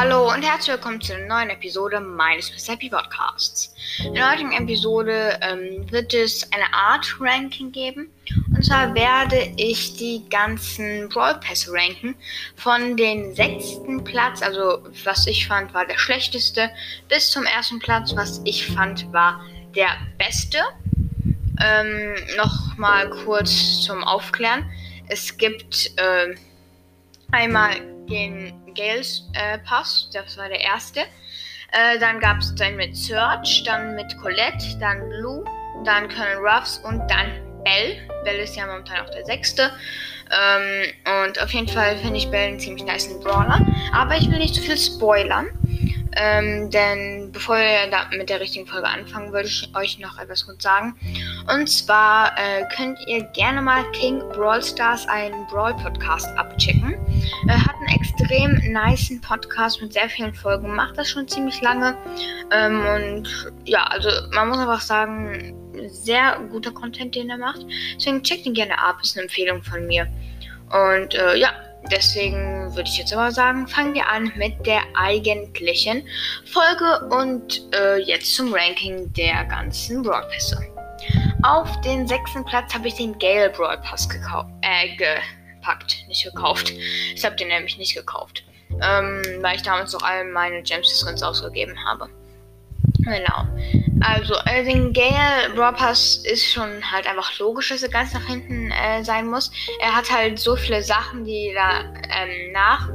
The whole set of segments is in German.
Hallo und herzlich willkommen zu einer neuen Episode meines Miss Happy Podcasts. In der heutigen Episode ähm, wird es eine Art Ranking geben. Und zwar werde ich die ganzen Brawl Pass ranken. Von den sechsten Platz, also was ich fand, war der schlechteste, bis zum ersten Platz, was ich fand, war der beste. Ähm, Nochmal kurz zum Aufklären. Es gibt äh, einmal den Gales äh, Pass, das war der erste. Äh, dann gab es den mit Search, dann mit Colette, dann Blue, dann Colonel Ruffs und dann Bell. Bell ist ja momentan auch der sechste. Ähm, und auf jeden Fall finde ich Bell einen ziemlich nice Brawler. Aber ich will nicht zu viel spoilern. Ähm, denn bevor wir da mit der richtigen Folge anfangen, würde ich euch noch etwas kurz sagen. Und zwar äh, könnt ihr gerne mal King Brawl Stars einen Brawl Podcast abchecken. Er hat einen extrem niceen Podcast mit sehr vielen Folgen, macht das schon ziemlich lange. Ähm, und ja, also man muss einfach sagen, sehr guter Content, den er macht. Deswegen checkt ihn gerne ab, ist eine Empfehlung von mir. Und äh, ja, Deswegen würde ich jetzt aber sagen, fangen wir an mit der eigentlichen Folge und äh, jetzt zum Ranking der ganzen Broadpässe. Auf den sechsten Platz habe ich den Gale Broad Pass gekauft, äh, gepackt, nicht gekauft. Ich habe den nämlich nicht gekauft, ähm, weil ich damals noch all meine Gems Skins ausgegeben habe. Genau. Also, äh, den Gale Brawl Pass ist schon halt einfach logisch, dass er ganz nach hinten äh, sein muss. Er hat halt so viele Sachen, die da ähm, nach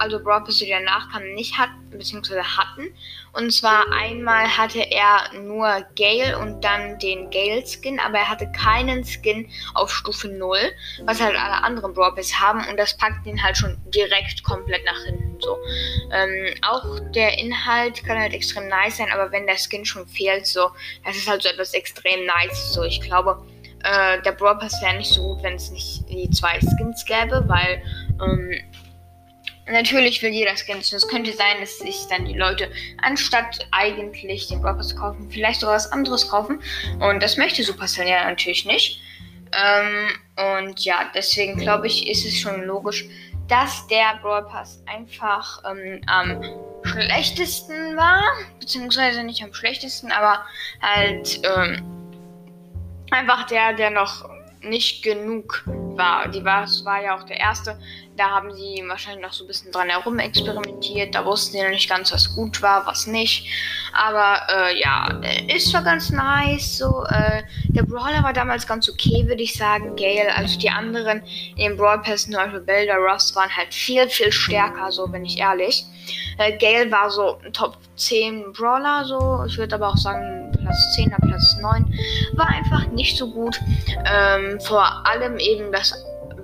also Brawl Pass, die danach kamen, nicht hatten, beziehungsweise hatten. Und zwar einmal hatte er nur Gale und dann den Gale-Skin, aber er hatte keinen Skin auf Stufe 0, was halt alle anderen Pass haben und das packt ihn halt schon direkt komplett nach hinten so. Ähm, auch der Inhalt kann halt extrem nice sein, aber wenn der Skin schon fehlt, so, das ist halt so etwas extrem nice. So, ich glaube, äh, der Brawl Pass wäre nicht so gut, wenn es nicht die zwei Skins gäbe, weil ähm, Natürlich will jeder Skins. Es könnte sein, dass sich dann die Leute anstatt eigentlich den Brawl kaufen, vielleicht sogar was anderes kaufen. Und das möchte Supercell ja natürlich nicht. Ähm, und ja, deswegen glaube ich, ist es schon logisch, dass der Brawl Pass einfach ähm, am schlechtesten war. Beziehungsweise nicht am schlechtesten, aber halt ähm, einfach der, der noch nicht genug war. Die war, es war ja auch der erste. Da haben sie wahrscheinlich noch so ein bisschen dran herum experimentiert. Da wussten sie noch nicht ganz, was gut war, was nicht. Aber äh, ja, ist zwar ganz nice. So, äh, der Brawler war damals ganz okay, würde ich sagen. Gale, also die anderen in den Brawl Pass, zum Beispiel Belder, Ross, waren halt viel, viel stärker, so bin ich ehrlich. Äh, Gale war so ein Top 10 Brawler, so. Ich würde aber auch sagen, Platz 10 oder Platz 9. War einfach nicht so gut. Ähm, vor allem eben das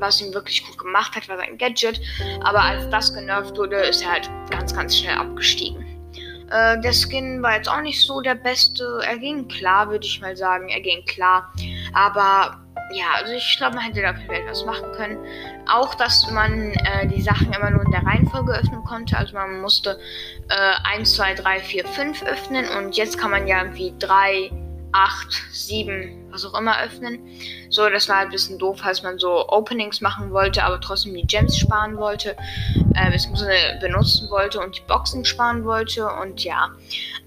was ihn wirklich gut gemacht hat, war sein Gadget. Aber als das genervt wurde, ist er halt ganz, ganz schnell abgestiegen. Äh, der Skin war jetzt auch nicht so der beste. Er ging klar, würde ich mal sagen. Er ging klar. Aber ja, also ich glaube, man hätte da vielleicht was machen können. Auch, dass man äh, die Sachen immer nur in der Reihenfolge öffnen konnte. Also man musste äh, 1, 2, 3, 4, 5 öffnen und jetzt kann man ja irgendwie 3, 8, 7, was auch immer öffnen. So, das war halt ein bisschen doof, als man so Openings machen wollte, aber trotzdem die Gems sparen wollte, äh, beziehungsweise benutzen wollte und die Boxen sparen wollte und ja.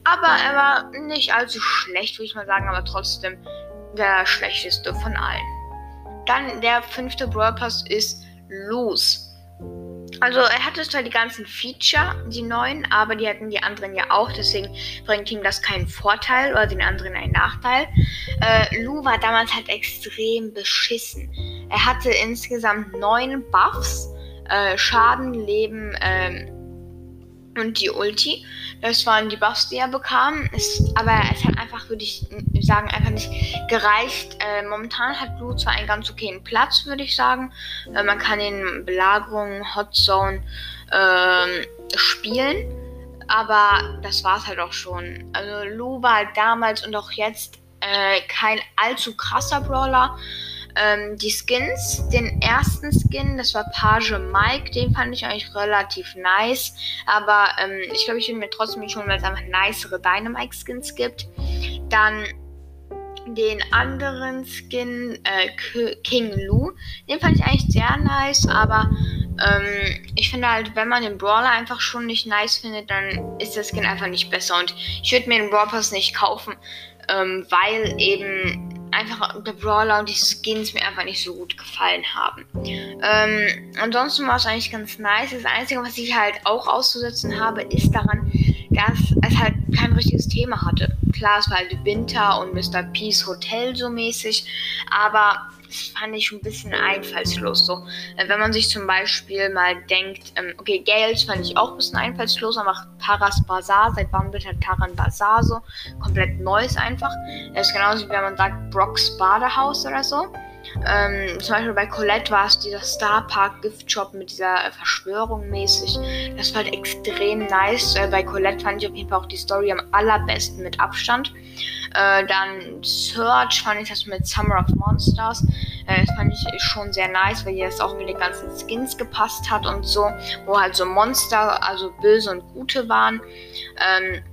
Aber er war nicht allzu schlecht, würde ich mal sagen, aber trotzdem der schlechteste von allen. Dann der fünfte Brawl Pass ist Loose. Also er hatte zwar die ganzen Feature, die neuen, aber die hatten die anderen ja auch, deswegen bringt ihm das keinen Vorteil oder den anderen einen Nachteil. Äh, Lou war damals halt extrem beschissen. Er hatte insgesamt neun Buffs, äh, Schaden, Leben, ähm, und die Ulti. Das waren die Buffs, die er bekam. Es, aber es hat einfach, würde ich sagen, einfach nicht gereicht. Äh, momentan hat Blue zwar einen ganz okayen Platz, würde ich sagen. Äh, man kann in Belagerung, Hot Zone äh, spielen. Aber das war es halt auch schon. Also Lou war halt damals und auch jetzt äh, kein allzu krasser Brawler ähm, die Skins. Den ersten Skin, das war Page Mike, den fand ich eigentlich relativ nice. Aber ähm, ich glaube, ich will mir trotzdem nicht holen, weil es einfach nicere Dynamite-Skins gibt. Dann den anderen Skin, äh, King Lu, den fand ich eigentlich sehr nice, aber Ähm, ich finde halt, wenn man den Brawler einfach schon nicht nice findet, dann ist der Skin einfach nicht besser. Und ich würde mir den Brawl Pass nicht kaufen, ähm, weil eben einfach der Brawler und die Skins mir einfach nicht so gut gefallen haben. Ähm, ansonsten war es eigentlich ganz nice. Das Einzige, was ich halt auch auszusetzen habe, ist daran, dass es halt kein richtiges Thema hatte. Klar, es war halt Winter und Mr. Peace Hotel so mäßig, aber das fand ich ein bisschen einfallslos. So, äh, wenn man sich zum Beispiel mal denkt, ähm, okay, Gales fand ich auch ein bisschen einfallslos, aber Taras Bazaar, seit wann wird halt Taran Bazaar so? Komplett neues einfach. Das ist genauso wie wenn man sagt Brocks Badehaus oder so. Ähm, zum Beispiel bei Colette war es dieser Star Park Gift Shop mit dieser äh, Verschwörung mäßig. Das war halt extrem nice. Äh, bei Colette fand ich auf jeden Fall auch die Story am allerbesten mit Abstand. Äh, dann Search fand ich das mit Summer of Monsters. Äh, das fand ich schon sehr nice, weil hier das auch mit den ganzen Skins gepasst hat und so. Wo halt so Monster, also böse und gute waren. Ähm,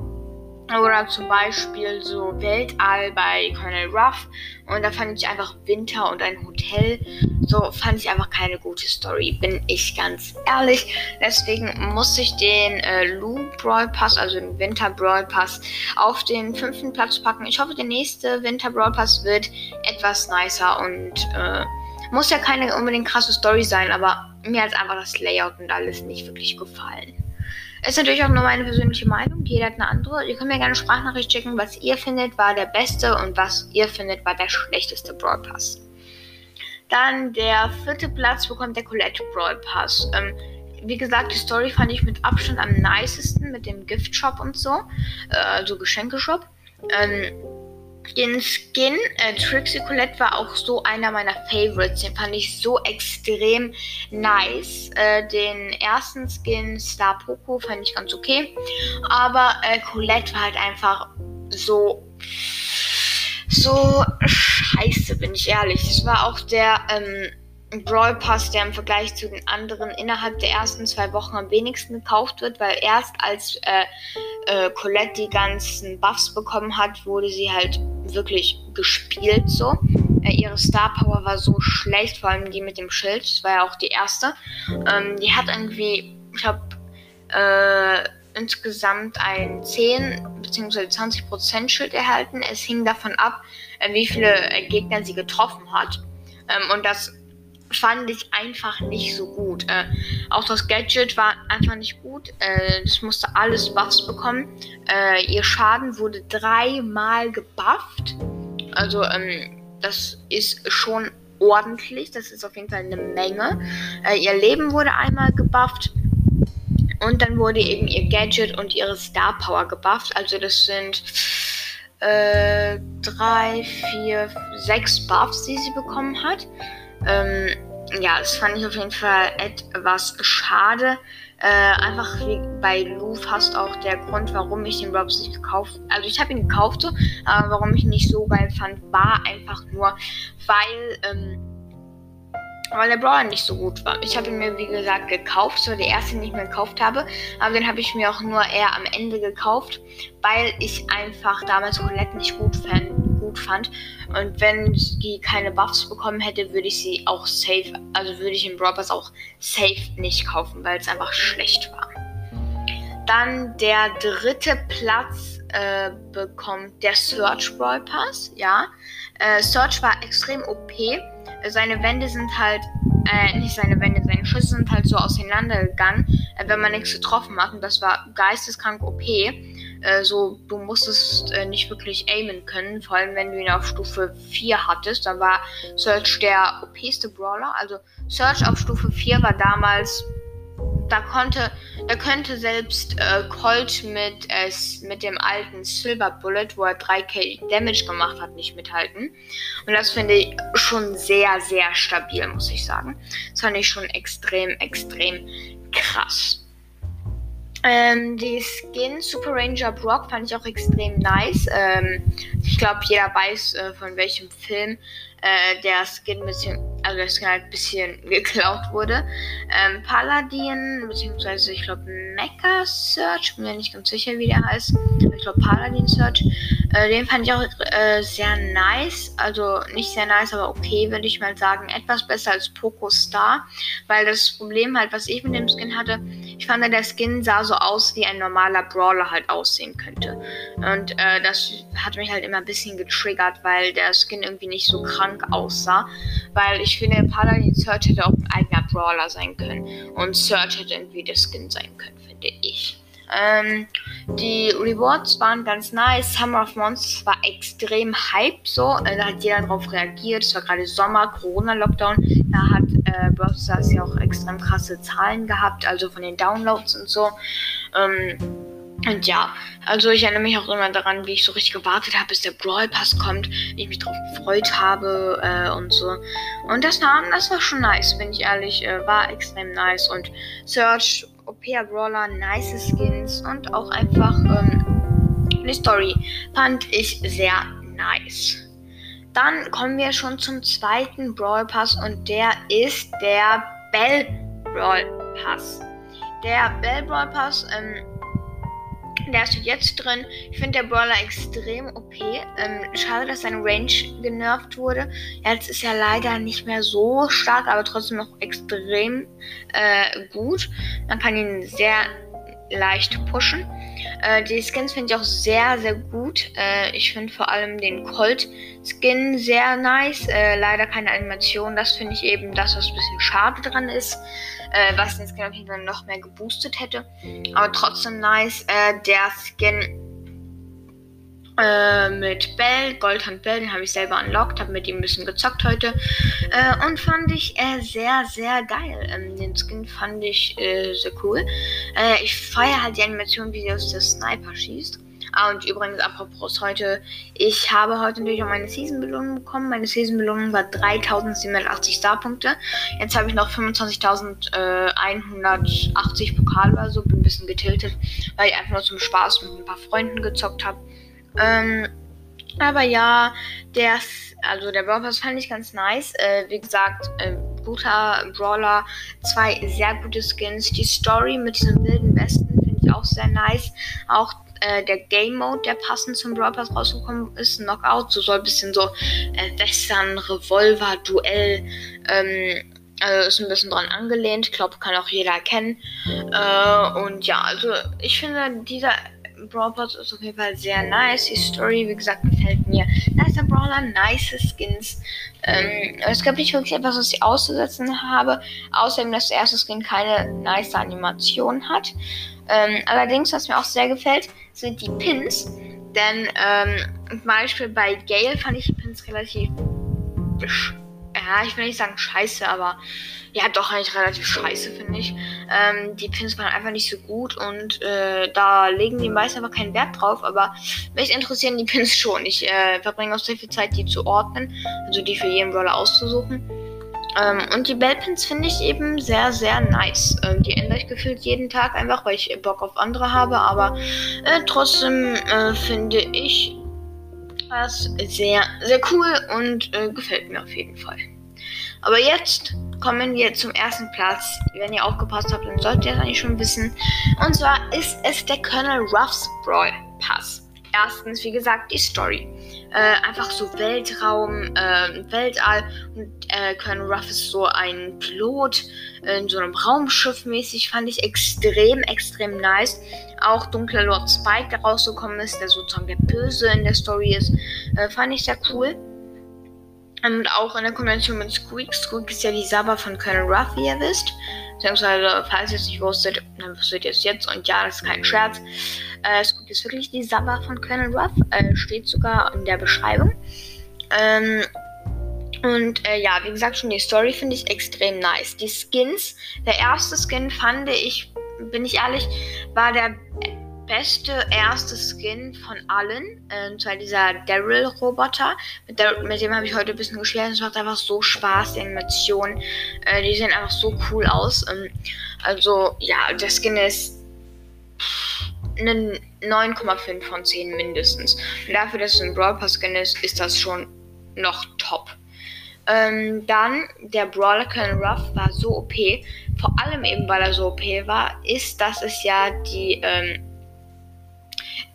oder zum Beispiel so Weltall bei Colonel Ruff. Und da fand ich einfach Winter und ein Hotel. So fand ich einfach keine gute Story, bin ich ganz ehrlich. Deswegen muss ich den äh, Lou Brawl Pass, also den Winter Brawl Pass, auf den fünften Platz packen. Ich hoffe, der nächste Winter Brawl Pass wird etwas nicer und äh, muss ja keine unbedingt krasse Story sein, aber mir hat einfach das Layout und alles nicht wirklich gefallen. Ist natürlich auch nur meine persönliche Meinung. Jeder hat eine andere. Ihr könnt mir gerne Sprachnachricht schicken, was ihr findet war der beste und was ihr findet war der schlechteste Brawl Pass. Dann der vierte Platz bekommt der Colette Brawl Pass. Ähm, wie gesagt, die Story fand ich mit Abstand am nicesten mit dem Gift Shop und so. Äh, also Geschenkeshop. Ähm, den Skin äh, Trixie Colette war auch so einer meiner Favorites. Den fand ich so extrem nice. Äh, den ersten Skin Star Poco fand ich ganz okay. Aber äh, Colette war halt einfach so. So scheiße, bin ich ehrlich. Das war auch der ähm, Brawl Pass, der im Vergleich zu den anderen innerhalb der ersten zwei Wochen am wenigsten gekauft wird, weil erst als äh, äh, Colette die ganzen Buffs bekommen hat, wurde sie halt wirklich gespielt so. Äh, ihre Star Power war so schlecht, vor allem die mit dem Schild. Das war ja auch die erste. Ähm, die hat irgendwie, ich habe äh, insgesamt ein 10 bzw. 20% Schild erhalten. Es hing davon ab, äh, wie viele äh, Gegner sie getroffen hat. Ähm, und das fand ich einfach nicht so gut. Äh, auch das Gadget war einfach nicht gut. Äh, das musste alles Buffs bekommen. Äh, ihr Schaden wurde dreimal gebufft. Also ähm, das ist schon ordentlich. Das ist auf jeden Fall eine Menge. Äh, ihr Leben wurde einmal gebufft. Und dann wurde eben ihr Gadget und ihre Star Power gebufft. Also das sind äh, drei, vier, sechs Buffs, die sie bekommen hat. Ähm, ja, das fand ich auf jeden Fall etwas schade. Äh, einfach wie bei Lou fast auch der Grund, warum ich den Robs nicht gekauft Also ich habe ihn gekauft, aber warum ich ihn nicht so geil fand, war einfach nur, weil, ähm, weil der Brawler nicht so gut war. Ich habe ihn mir, wie gesagt, gekauft. So der erste, den ich mir gekauft habe. Aber den habe ich mir auch nur eher am Ende gekauft, weil ich einfach damals Colette nicht gut fand gut fand. Und wenn die keine Buffs bekommen hätte, würde ich sie auch safe, also würde ich den Brawl Pass auch safe nicht kaufen, weil es einfach schlecht war. Dann der dritte Platz äh, bekommt der Search Brawl Pass, ja. Äh, Search war extrem OP. Seine Wände sind halt, äh, nicht seine Wände, seine Schüsse sind halt so auseinandergegangen, äh, wenn man nichts getroffen hat. Und das war geisteskrank OP. Äh, so, du musstest äh, nicht wirklich aimen können, vor allem wenn du ihn auf Stufe 4 hattest. Dann war Search der OPste Brawler. Also Search auf Stufe 4 war damals. Da konnte, da könnte selbst äh, Colt mit, äh, mit dem alten Silver Bullet, wo er 3k Damage gemacht hat, nicht mithalten. Und das finde ich schon sehr, sehr stabil, muss ich sagen. Das fand ich schon extrem, extrem krass. Ähm, die Skin Super Ranger Brock fand ich auch extrem nice. Ähm, ich glaube, jeder weiß, äh, von welchem Film äh, der Skin also der Skin halt ein bisschen geklaut wurde. Ähm, Paladin, beziehungsweise ich glaube Mecha Search, bin mir nicht ganz sicher, wie der heißt. Ich glaube Paladin Search. Äh, den fand ich auch äh, sehr nice. Also nicht sehr nice, aber okay, würde ich mal sagen. Etwas besser als Poco Star. Weil das Problem halt, was ich mit dem Skin hatte, ich fand, der Skin sah so aus, wie ein normaler Brawler halt aussehen könnte. Und äh, das hat mich halt immer ein bisschen getriggert, weil der Skin irgendwie nicht so krank aussah. Weil ich finde, Paladin Search hätte auch ein eigener Brawler sein können. Und Search hätte irgendwie der Skin sein können, finde ich. Ähm, die Rewards waren ganz nice. Summer of Monsters war extrem hype so. Äh, da hat jeder drauf reagiert. Es war gerade Sommer, Corona-Lockdown. Da hat äh, Brawl Stars ja auch extrem krasse Zahlen gehabt, also von den Downloads und so. Ähm, und ja, also ich erinnere mich auch immer daran, wie ich so richtig gewartet habe, bis der Brawl Pass kommt, wie ich mich drauf gefreut habe äh, und so. Und das war, das war schon nice, bin ich ehrlich, äh, war extrem nice. Und Search, OPA Brawler, nice Skins und auch einfach ähm, die Story fand ich sehr nice. Dann kommen wir schon zum zweiten Brawl Pass und der ist der Bell Brawl Pass. Der Bell Brawl Pass, ähm, der steht jetzt drin. Ich finde der Brawler extrem OP. Ähm, schade, dass seine Range genervt wurde. Jetzt ist er leider nicht mehr so stark, aber trotzdem noch extrem äh, gut. Man kann ihn sehr leicht pushen. Äh, die Skins finde ich auch sehr, sehr gut. Äh, ich finde vor allem den Colt-Skin sehr nice. Äh, leider keine Animation. Das finde ich eben das, was ein bisschen schade dran ist. Äh, was den Skin auf jeden Fall noch mehr geboostet hätte. Aber trotzdem nice. Äh, der Skin äh, mit Bell, Goldhand Bell, den habe ich selber unlocked, habe mit ihm ein bisschen gezockt heute äh, und fand ich äh, sehr, sehr geil. Ähm, den Skin fand ich äh, sehr cool. Äh, ich feiere halt die Animation, wie der Sniper schießt. Ah, und übrigens, apropos heute, ich habe heute natürlich auch meine Season-Belohnung bekommen. Meine Season-Belohnung war 3780 Starpunkte. Jetzt habe ich noch 25.180 Pokale oder so. Bin ein bisschen getiltet, weil ich einfach nur zum Spaß mit ein paar Freunden gezockt habe. Ähm, aber ja, der, also der Brawl Pass fand ich ganz nice. Äh, wie gesagt, äh, guter Brawler, zwei sehr gute Skins. Die Story mit diesem wilden Westen finde ich auch sehr nice. Auch äh, der Game Mode, der passend zum Brawl Pass rausgekommen ist, Knockout, so soll ein bisschen so äh, Western, Revolver, Duell, ähm, also ist ein bisschen dran angelehnt. Ich glaube, kann auch jeder erkennen. Äh, und ja, also ich finde, dieser Brawl Pass ist auf jeden Fall sehr nice. Die Story, wie gesagt, gefällt mir. Nicer Brawler, nice Skins. Ähm, es gibt nicht wirklich etwas, was ich auszusetzen habe. Außerdem, dass der erste Skin keine nice Animation hat. Ähm, allerdings, was mir auch sehr gefällt, sind die Pins. Denn ähm, zum Beispiel bei Gale fand ich die Pins relativ ja, ich will nicht sagen scheiße, aber ja, doch eigentlich relativ scheiße, finde ich. Ähm, die Pins waren einfach nicht so gut und äh, da legen die meisten aber keinen Wert drauf, aber mich interessieren die Pins schon. Ich äh, verbringe auch sehr viel Zeit, die zu ordnen, also die für jeden Brawler auszusuchen. Ähm, und die Bellpins finde ich eben sehr, sehr nice. Ähm, die ändere ich gefühlt jeden Tag einfach, weil ich Bock auf andere habe, aber äh, trotzdem äh, finde ich das sehr, sehr cool und äh, gefällt mir auf jeden Fall. Aber jetzt kommen wir zum ersten Platz. Wenn ihr aufgepasst habt, dann solltet ihr es eigentlich schon wissen. Und zwar ist es der Colonel Ruffs Brawl Pass. Erstens, wie gesagt, die Story. Äh, einfach so Weltraum, äh, Weltall. Und äh, Colonel Ruff ist so ein Pilot in so einem Raumschiff mäßig. Fand ich extrem, extrem nice. Auch Dunkler Lord Spike, der rausgekommen ist, der sozusagen der Böse in der Story ist, äh, fand ich sehr cool. Und auch in der Kombination mit Squeak. Squeak ist ja die Saba von Colonel Ruff, wie ihr wisst. Beziehungsweise, falls ihr es nicht wusstet, dann wusstet ihr es jetzt. Und ja, das ist kein Scherz. Äh, Squeak ist wirklich die Saba von Colonel Ruff. Äh, steht sogar in der Beschreibung. Ähm, und äh, ja, wie gesagt, schon die Story finde ich extrem nice. Die Skins, der erste Skin fand ich, bin ich ehrlich, war der beste erste Skin von allen. Und zwar dieser Daryl-Roboter. Mit, mit, dem habe ich heute ein bisschen gespielt. Es macht einfach so Spaß, die Animationen. Äh, die sehen einfach so cool aus. Ähm, also, ja, der Skin ist eine 9,5 von 10 mindestens. Und dafür, dass es ein Brawl Pass Skin ist, ist das schon noch top. Ähm, dann der Brawler Colonel Ruff war so OP, vor allem eben weil er so OP war, ist, dass es ja die ähm,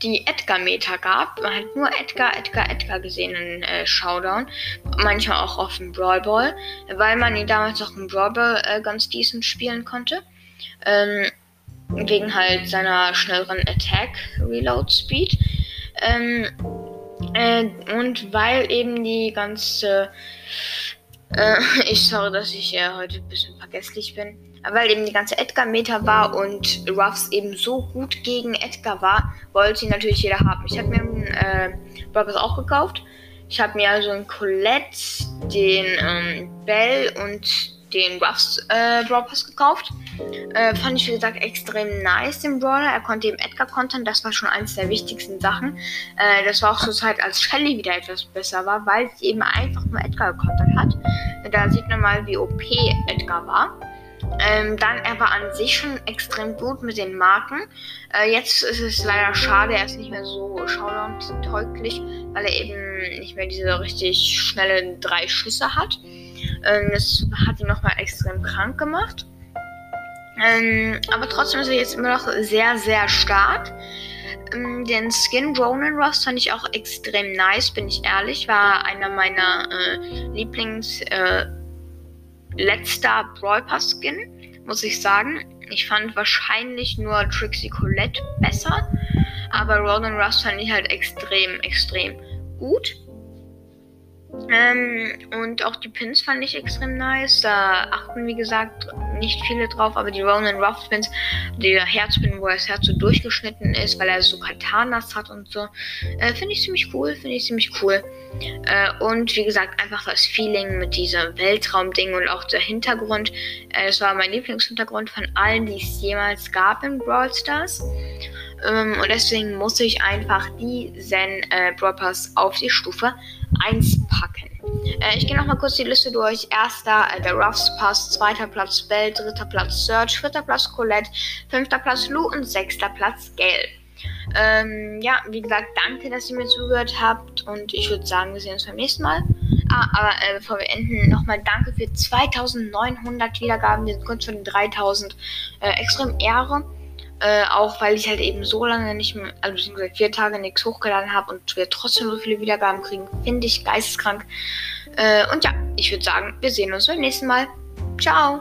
die Edgar-Meter gab. Man hat nur Edgar, Edgar, Edgar gesehen in äh, Showdown. Manchmal auch auf dem Brawl Ball, weil man ihn damals auch im Brawl Ball äh, ganz decent spielen konnte. Ähm, wegen halt seiner schnelleren Attack Reload Speed. Ähm, äh, und weil eben die ganze. Äh, ich sorry, dass ich äh, heute ein bisschen vergesslich bin weil eben die ganze Edgar-Meta war und Ruffs eben so gut gegen Edgar war, wollte ihn natürlich jeder haben. Ich habe mir einen äh, Brockers auch gekauft. Ich habe mir also einen Colette, den ähm, Bell und den Ruffs äh, Brawl gekauft. Äh, fand ich, wie gesagt, extrem nice, den Brawler. Er konnte eben Edgar kontern, das war schon eines der wichtigsten Sachen. Äh, das war auch zur Zeit, als Shelly wieder etwas besser war, weil sie eben einfach nur Edgar gekontert hat. Da sieht man mal, wie OP Edgar war. Ähm, dann, er war an sich schon extrem gut mit den Marken. Äh, jetzt ist es leider schade, er ist nicht mehr so Showdown-tauglich, weil er eben nicht mehr diese richtig schnellen drei Schüsse hat. Ähm, das hat ihn nochmal extrem krank gemacht. Ähm, aber trotzdem ist er jetzt immer noch sehr, sehr stark. Ähm, den Skin Ronin Rust fand ich auch extrem nice, bin ich ehrlich. War einer meiner äh, Lieblings- äh, letzter Brawl Pass Skin, muss ich sagen. Ich fand wahrscheinlich nur Trixie Colette besser, aber Ronan Rust fand ich halt extrem, extrem gut. Ähm, und auch die Pins fand ich extrem nice. Da achten, wie gesagt, nicht viele drauf, aber die Ronan Ruff Pins, der Herzpin, wo das Herz so durchgeschnitten ist, weil er so Katanas hat und so, äh, finde ich ziemlich cool, finde ich ziemlich cool. Äh, und wie gesagt, einfach das Feeling mit diesem Weltraumding und auch der Hintergrund. Äh, das war mein Lieblingshintergrund von allen, die es jemals gab in Brawl Stars. Ähm, und deswegen muss ich einfach diesen äh, Brawl Pass auf die Stufe 1 packen. Äh, ich gehe nochmal kurz die Liste durch. Erster äh, der Ruffs Pass, zweiter Platz Bell, dritter Platz Search, vierter Platz Colette, fünfter Platz Lou und sechster Platz Gale. Ähm, ja, wie gesagt, danke, dass ihr mir zugehört habt und ich würde sagen, wir sehen uns beim nächsten Mal. Ah, aber äh, bevor wir enden, nochmal danke für 2900 Wiedergaben. Wir sind kurz vor den 3000. Äh, extrem Ehre. Äh, auch weil ich halt eben so lange nicht mehr, also beziehungsweise vier Tage nichts hochgeladen habe und wir trotzdem so viele Wiedergaben kriegen, finde ich geisteskrank. Äh, und ja, ich würde sagen, wir sehen uns beim nächsten Mal. Ciao!